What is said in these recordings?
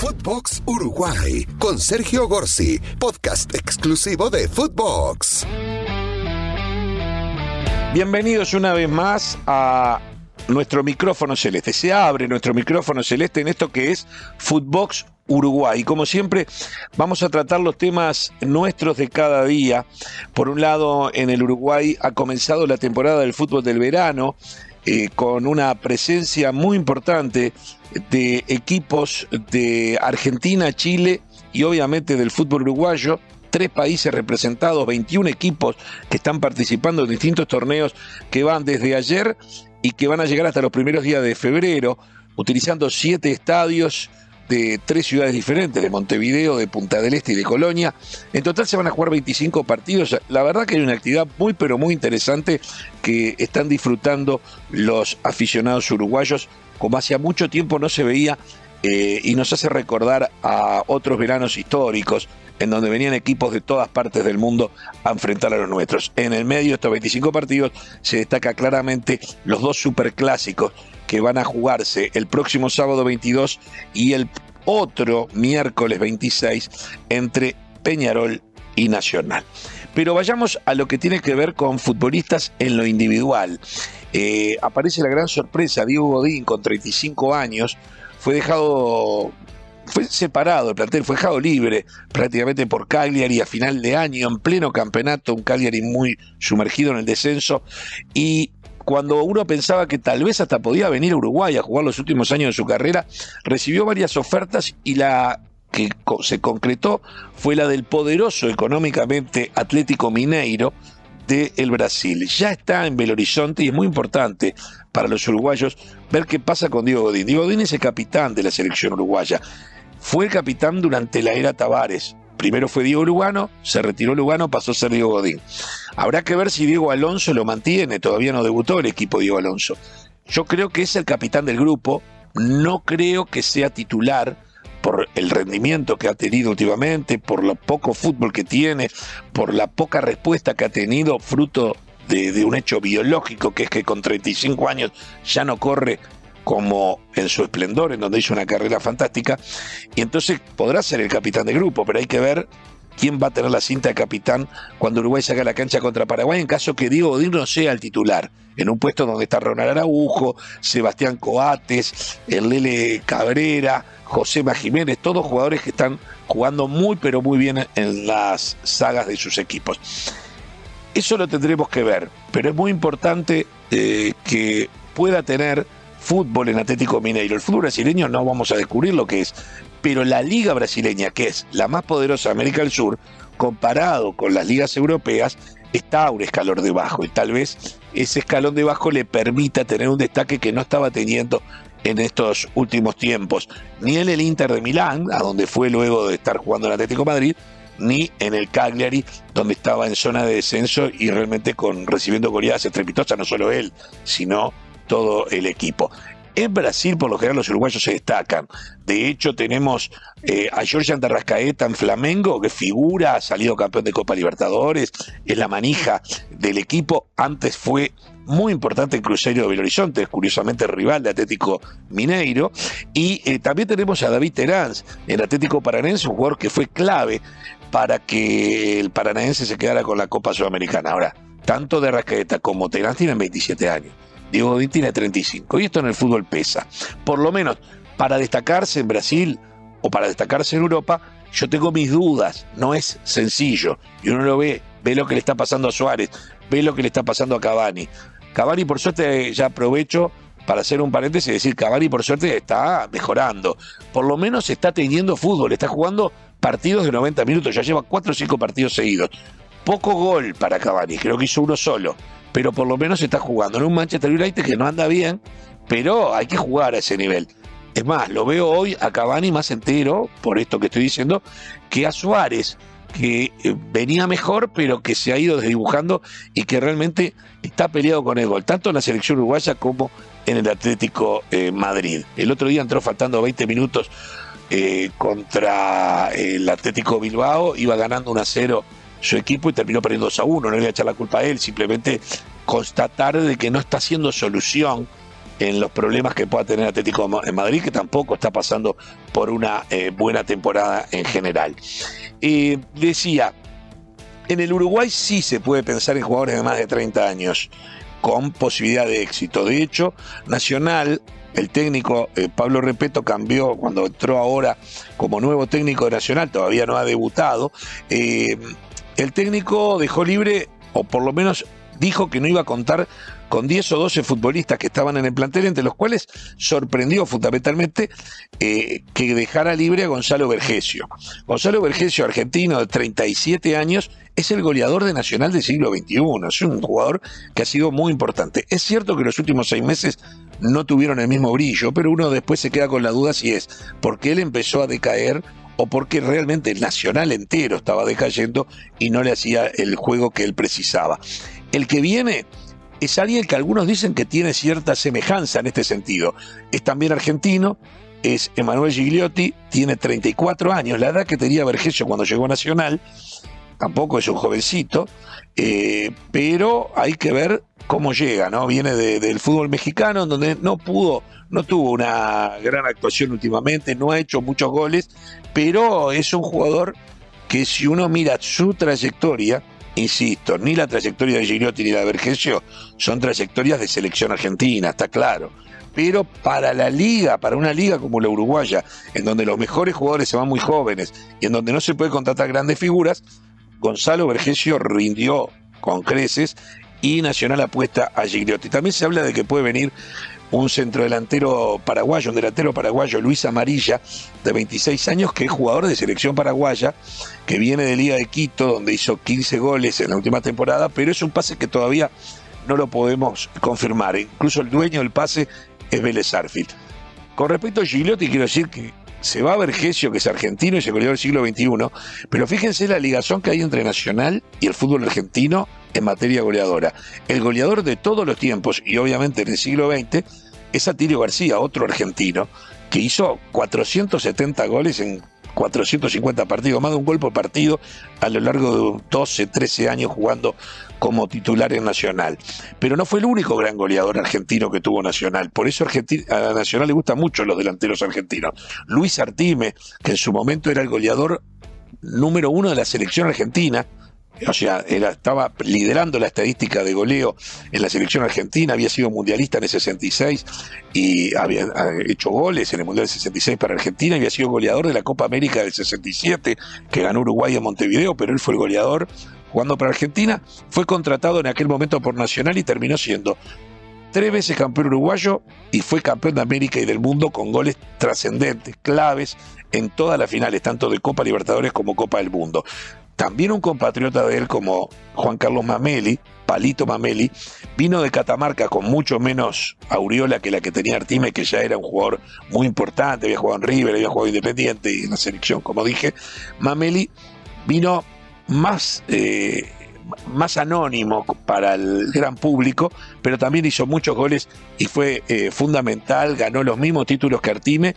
Footbox Uruguay con Sergio Gorsi, podcast exclusivo de Footbox. Bienvenidos una vez más a nuestro micrófono celeste. Se abre nuestro micrófono celeste en esto que es Footbox Uruguay. Como siempre, vamos a tratar los temas nuestros de cada día. Por un lado, en el Uruguay ha comenzado la temporada del fútbol del verano. Eh, con una presencia muy importante de equipos de Argentina, Chile y obviamente del fútbol uruguayo. Tres países representados, 21 equipos que están participando en distintos torneos que van desde ayer y que van a llegar hasta los primeros días de febrero, utilizando siete estadios de tres ciudades diferentes, de Montevideo, de Punta del Este y de Colonia. En total se van a jugar 25 partidos. La verdad que hay una actividad muy pero muy interesante que están disfrutando los aficionados uruguayos como hacía mucho tiempo no se veía eh, y nos hace recordar a otros veranos históricos en donde venían equipos de todas partes del mundo a enfrentar a los nuestros. En el medio de estos 25 partidos se destaca claramente los dos superclásicos que van a jugarse el próximo sábado 22 y el otro miércoles 26 entre Peñarol y Nacional. Pero vayamos a lo que tiene que ver con futbolistas en lo individual. Eh, aparece la gran sorpresa, Diego Godín con 35 años, fue dejado fue separado el plantel, fue dejado libre prácticamente por Cagliari a final de año, en pleno campeonato, un Cagliari muy sumergido en el descenso, y cuando uno pensaba que tal vez hasta podía venir a Uruguay a jugar los últimos años de su carrera, recibió varias ofertas y la que se concretó fue la del poderoso económicamente Atlético Mineiro de el Brasil. Ya está en Belo Horizonte y es muy importante para los uruguayos ver qué pasa con Diego Godín. Diego Godín es el capitán de la selección uruguaya. Fue el capitán durante la era Tavares. Primero fue Diego Lugano, se retiró Lugano, pasó a ser Diego Godín. Habrá que ver si Diego Alonso lo mantiene, todavía no debutó el equipo Diego Alonso. Yo creo que es el capitán del grupo, no creo que sea titular por el rendimiento que ha tenido últimamente, por lo poco fútbol que tiene, por la poca respuesta que ha tenido fruto de, de, un hecho biológico, que es que con 35 años ya no corre como en su esplendor, en donde hizo una carrera fantástica, y entonces podrá ser el capitán de grupo, pero hay que ver quién va a tener la cinta de capitán cuando Uruguay saca la cancha contra Paraguay, en caso que Diego Godín no sea el titular, en un puesto donde está Ronald Araujo, Sebastián Coates, el Lele Cabrera, José Jiménez, todos jugadores que están jugando muy pero muy bien en las sagas de sus equipos. Eso lo tendremos que ver, pero es muy importante eh, que pueda tener fútbol en Atlético Mineiro. El fútbol brasileño no vamos a descubrir lo que es, pero la liga brasileña, que es la más poderosa de América del Sur, comparado con las ligas europeas, está a un escalón debajo y tal vez ese escalón debajo le permita tener un destaque que no estaba teniendo en estos últimos tiempos, ni en el Inter de Milán, a donde fue luego de estar jugando en Atlético Madrid, ni en el Cagliari, donde estaba en zona de descenso y realmente con recibiendo goleadas estrepitosas, no solo él, sino todo el equipo. En Brasil, por lo general, los uruguayos se destacan. De hecho, tenemos eh, a Jorge Andarrascaeta en Flamengo, que figura, ha salido campeón de Copa Libertadores, es la manija del equipo. Antes fue muy importante en Cruzeiro de Belo Horizonte, curiosamente rival de Atlético Mineiro. Y eh, también tenemos a David Terán en Atlético Paranaense, un jugador que fue clave para que el paranaense se quedara con la Copa Sudamericana. Ahora, tanto de Rascaeta como Terán tienen 27 años. Diego Godín tiene 35. Y esto en el fútbol pesa. Por lo menos para destacarse en Brasil o para destacarse en Europa, yo tengo mis dudas. No es sencillo. Y uno lo ve, ve lo que le está pasando a Suárez, ve lo que le está pasando a Cavani. Cavani, por suerte, ya aprovecho para hacer un paréntesis y decir, Cavani, por suerte, está mejorando. Por lo menos está teniendo fútbol, está jugando partidos de 90 minutos, ya lleva 4 o 5 partidos seguidos. Poco gol para Cavani, creo que hizo uno solo pero por lo menos está jugando en un Manchester United que no anda bien, pero hay que jugar a ese nivel. Es más, lo veo hoy a Cavani más entero, por esto que estoy diciendo, que a Suárez, que eh, venía mejor, pero que se ha ido desdibujando y que realmente está peleado con el gol, tanto en la selección uruguaya como en el Atlético eh, Madrid. El otro día entró faltando 20 minutos eh, contra el Atlético Bilbao, iba ganando 1 a 0 su equipo y terminó perdiendo 2 a 1. No le voy a echar la culpa a él, simplemente constatar de que no está haciendo solución en los problemas que pueda tener Atlético en Madrid, que tampoco está pasando por una eh, buena temporada en general. Eh, decía, en el Uruguay sí se puede pensar en jugadores de más de 30 años con posibilidad de éxito. De hecho, Nacional, el técnico eh, Pablo Repeto cambió cuando entró ahora como nuevo técnico de Nacional, todavía no ha debutado. El técnico dejó libre, o por lo menos dijo que no iba a contar con 10 o 12 futbolistas que estaban en el plantel, entre los cuales sorprendió fundamentalmente eh, que dejara libre a Gonzalo Vergesio. Gonzalo Vergesio, argentino de 37 años, es el goleador de Nacional del siglo XXI, es un jugador que ha sido muy importante. Es cierto que los últimos seis meses no tuvieron el mismo brillo, pero uno después se queda con la duda si es porque él empezó a decaer o porque realmente el Nacional entero estaba decayendo y no le hacía el juego que él precisaba. El que viene es alguien que algunos dicen que tiene cierta semejanza en este sentido. Es también argentino, es Emanuel Gigliotti, tiene 34 años, la edad que tenía Vergesio cuando llegó a Nacional, tampoco es un jovencito, eh, pero hay que ver cómo llega, ¿no? Viene del fútbol mexicano, donde no pudo, no tuvo una gran actuación últimamente, no ha hecho muchos goles, pero es un jugador que si uno mira su trayectoria, insisto, ni la trayectoria de Gigliotti ni la de Vergesio son trayectorias de selección argentina, está claro. Pero para la liga, para una liga como la uruguaya, en donde los mejores jugadores se van muy jóvenes y en donde no se puede contratar grandes figuras, Gonzalo Vergesio rindió con creces y Nacional apuesta a Gigliotti. También se habla de que puede venir un centrodelantero paraguayo, un delantero paraguayo, Luis Amarilla, de 26 años, que es jugador de selección paraguaya, que viene de Liga de Quito, donde hizo 15 goles en la última temporada, pero es un pase que todavía no lo podemos confirmar. Incluso el dueño del pase es Vélez Arfield. Con respecto a Gigliotti, quiero decir que se va a Vergesio, que es argentino y se goleó del siglo XXI, pero fíjense la ligación que hay entre Nacional y el fútbol argentino en materia goleadora. El goleador de todos los tiempos, y obviamente en el siglo XX, es Atilio García, otro argentino, que hizo 470 goles en 450 partidos, más de un gol por partido a lo largo de 12, 13 años jugando como titular en Nacional. Pero no fue el único gran goleador argentino que tuvo Nacional. Por eso a Nacional le gustan mucho los delanteros argentinos. Luis Artime, que en su momento era el goleador número uno de la selección argentina, o sea, estaba liderando la estadística de goleo en la selección argentina, había sido mundialista en el 66 y había hecho goles en el Mundial del 66 para Argentina, había sido goleador de la Copa América del 67, que ganó Uruguay en Montevideo, pero él fue el goleador jugando para Argentina, fue contratado en aquel momento por Nacional y terminó siendo tres veces campeón uruguayo y fue campeón de América y del mundo con goles trascendentes, claves en todas las finales, tanto de Copa Libertadores como Copa del Mundo. También un compatriota de él como Juan Carlos Mameli, Palito Mameli, vino de Catamarca con mucho menos aureola que la que tenía Artime, que ya era un jugador muy importante, había jugado en River, había jugado Independiente y en la selección, como dije. Mameli vino más, eh, más anónimo para el gran público, pero también hizo muchos goles y fue eh, fundamental, ganó los mismos títulos que Artime,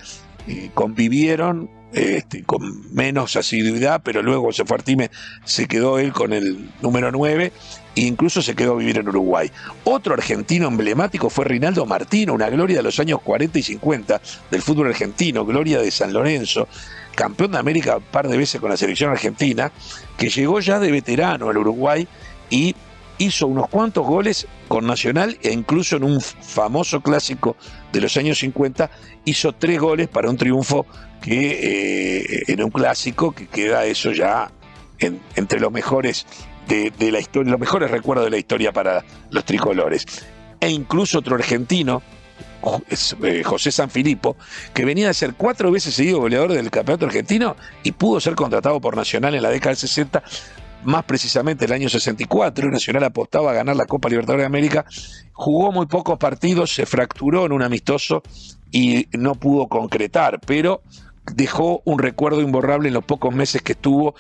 eh, convivieron este, con menos asiduidad, pero luego se fue Artime, se quedó él con el número 9 e incluso se quedó a vivir en Uruguay. Otro argentino emblemático fue Rinaldo Martino, una gloria de los años 40 y 50 del fútbol argentino, gloria de San Lorenzo, campeón de América un par de veces con la selección argentina, que llegó ya de veterano al Uruguay y hizo unos cuantos goles con Nacional e incluso en un famoso clásico de los años 50 hizo tres goles para un triunfo que eh, en un clásico que queda eso ya entre los mejores de, la historia, los mejores recuerdos de la historia para los tricolores. E incluso otro argentino, eh, José Sanfilippo, que venía de ser cuatro veces seguido goleador del campeonato argentino y pudo ser contratado por Nacional en la década del 60, más precisamente el año 64. Nacional apostaba a ganar la Copa Libertadores de América, jugó muy pocos partidos, se fracturó en un amistoso y no pudo concretar, pero dejó un recuerdo imborrable en los pocos meses que estuvo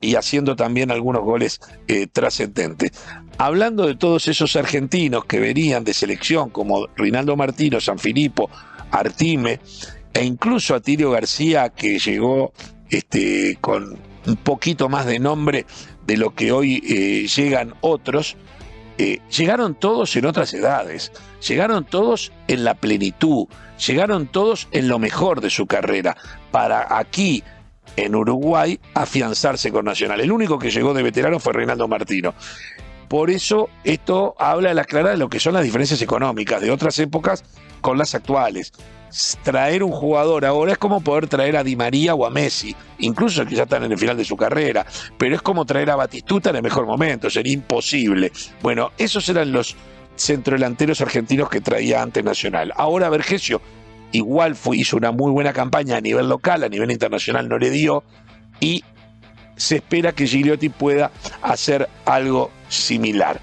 y haciendo también algunos goles eh, trascendentes. Hablando de todos esos argentinos que venían de selección, como Rinaldo Martino, San Filipo, Artime, e incluso Atilio García, que llegó este, con un poquito más de nombre de lo que hoy eh, llegan otros, eh, llegaron todos en otras edades, llegaron todos en la plenitud, llegaron todos en lo mejor de su carrera, para aquí, en Uruguay, afianzarse con Nacional. El único que llegó de veterano fue Reinaldo Martino. Por eso esto habla a la clara de lo que son las diferencias económicas de otras épocas con las actuales. Traer un jugador ahora es como poder traer a Di María o a Messi, incluso que ya están en el final de su carrera, pero es como traer a Batistuta en el mejor momento, sería imposible. Bueno, esos eran los centrodelanteros argentinos que traía ante Nacional. Ahora Vergesio igual fue, hizo una muy buena campaña a nivel local, a nivel internacional no le dio, y se espera que Gigliotti pueda hacer algo similar.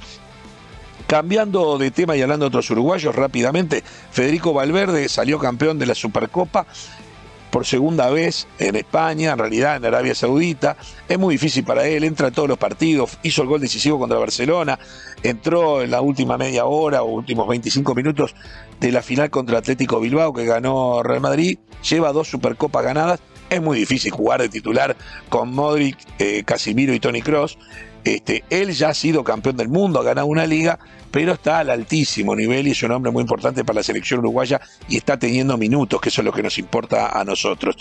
Cambiando de tema y hablando de otros uruguayos rápidamente, Federico Valverde salió campeón de la Supercopa por segunda vez en España, en realidad en Arabia Saudita. Es muy difícil para él, entra a todos los partidos, hizo el gol decisivo contra Barcelona, entró en la última media hora o últimos 25 minutos de la final contra Atlético Bilbao que ganó Real Madrid, lleva dos Supercopas ganadas. Es muy difícil jugar de titular con Modric, eh, Casimiro y Tony Cross. Este, él ya ha sido campeón del mundo, ha ganado una liga, pero está al altísimo nivel y es un hombre muy importante para la selección uruguaya y está teniendo minutos, que eso es lo que nos importa a nosotros.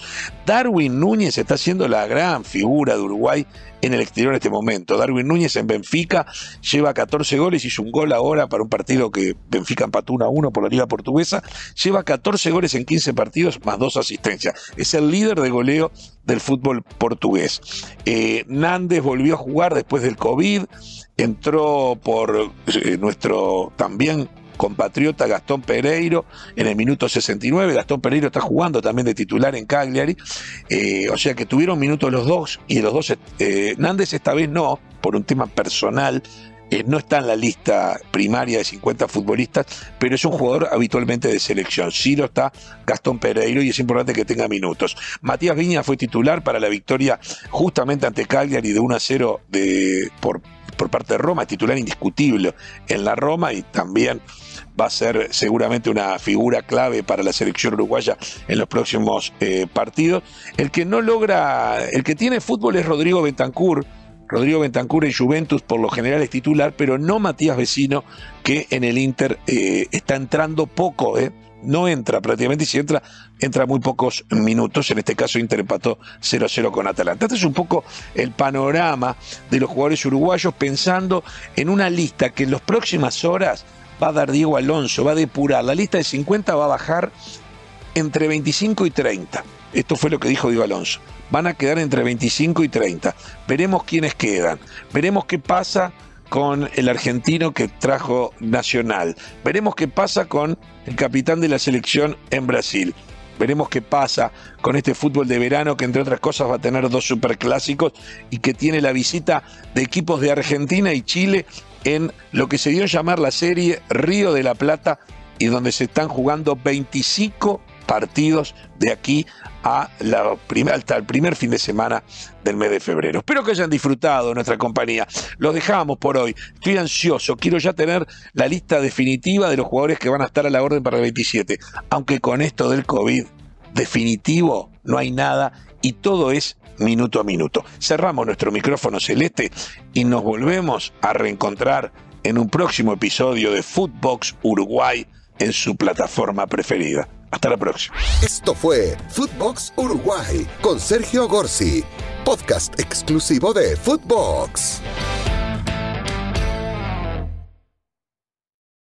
Darwin Núñez está siendo la gran figura de Uruguay en el exterior en este momento. Darwin Núñez en Benfica lleva 14 goles, hizo un gol ahora para un partido que Benfica empató 1 a 1 por la Liga Portuguesa. Lleva 14 goles en 15 partidos más dos asistencias. Es el líder de goleo del fútbol portugués. Eh, Nández volvió a jugar después del COVID, entró por eh, nuestro también compatriota Gastón Pereiro en el minuto 69. Gastón Pereiro está jugando también de titular en Cagliari. Eh, o sea que tuvieron minutos los dos y los dos, eh, Nández esta vez no, por un tema personal. No está en la lista primaria de 50 futbolistas, pero es un jugador habitualmente de selección. Lo está Gastón Pereiro y es importante que tenga minutos. Matías Viña fue titular para la victoria justamente ante Cagliari de 1 a 0 de, por, por parte de Roma, titular indiscutible en la Roma y también va a ser seguramente una figura clave para la selección uruguaya en los próximos eh, partidos. El que no logra, el que tiene fútbol es Rodrigo Bentancur. Rodrigo Bentancur en Juventus por lo general es titular, pero no Matías Vecino, que en el Inter eh, está entrando poco, ¿eh? No entra prácticamente y si entra, entra muy pocos minutos. En este caso, Inter empató 0-0 con Atalanta. Este es un poco el panorama de los jugadores uruguayos pensando en una lista que en las próximas horas va a dar Diego Alonso, va a depurar. La lista de 50 va a bajar entre 25 y 30. Esto fue lo que dijo Diego Alonso. Van a quedar entre 25 y 30. Veremos quiénes quedan. Veremos qué pasa con el argentino que trajo Nacional. Veremos qué pasa con el capitán de la selección en Brasil. Veremos qué pasa con este fútbol de verano que entre otras cosas va a tener dos superclásicos y que tiene la visita de equipos de Argentina y Chile en lo que se dio a llamar la serie Río de la Plata y donde se están jugando 25 partidos de aquí a la hasta el primer fin de semana del mes de febrero. Espero que hayan disfrutado nuestra compañía. Lo dejamos por hoy. Estoy ansioso. Quiero ya tener la lista definitiva de los jugadores que van a estar a la orden para el 27. Aunque con esto del COVID definitivo no hay nada y todo es minuto a minuto. Cerramos nuestro micrófono celeste y nos volvemos a reencontrar en un próximo episodio de Footbox Uruguay en su plataforma preferida. Hasta la próxima. Esto fue Footbox Uruguay con Sergio Gorsi, podcast exclusivo de Footbox.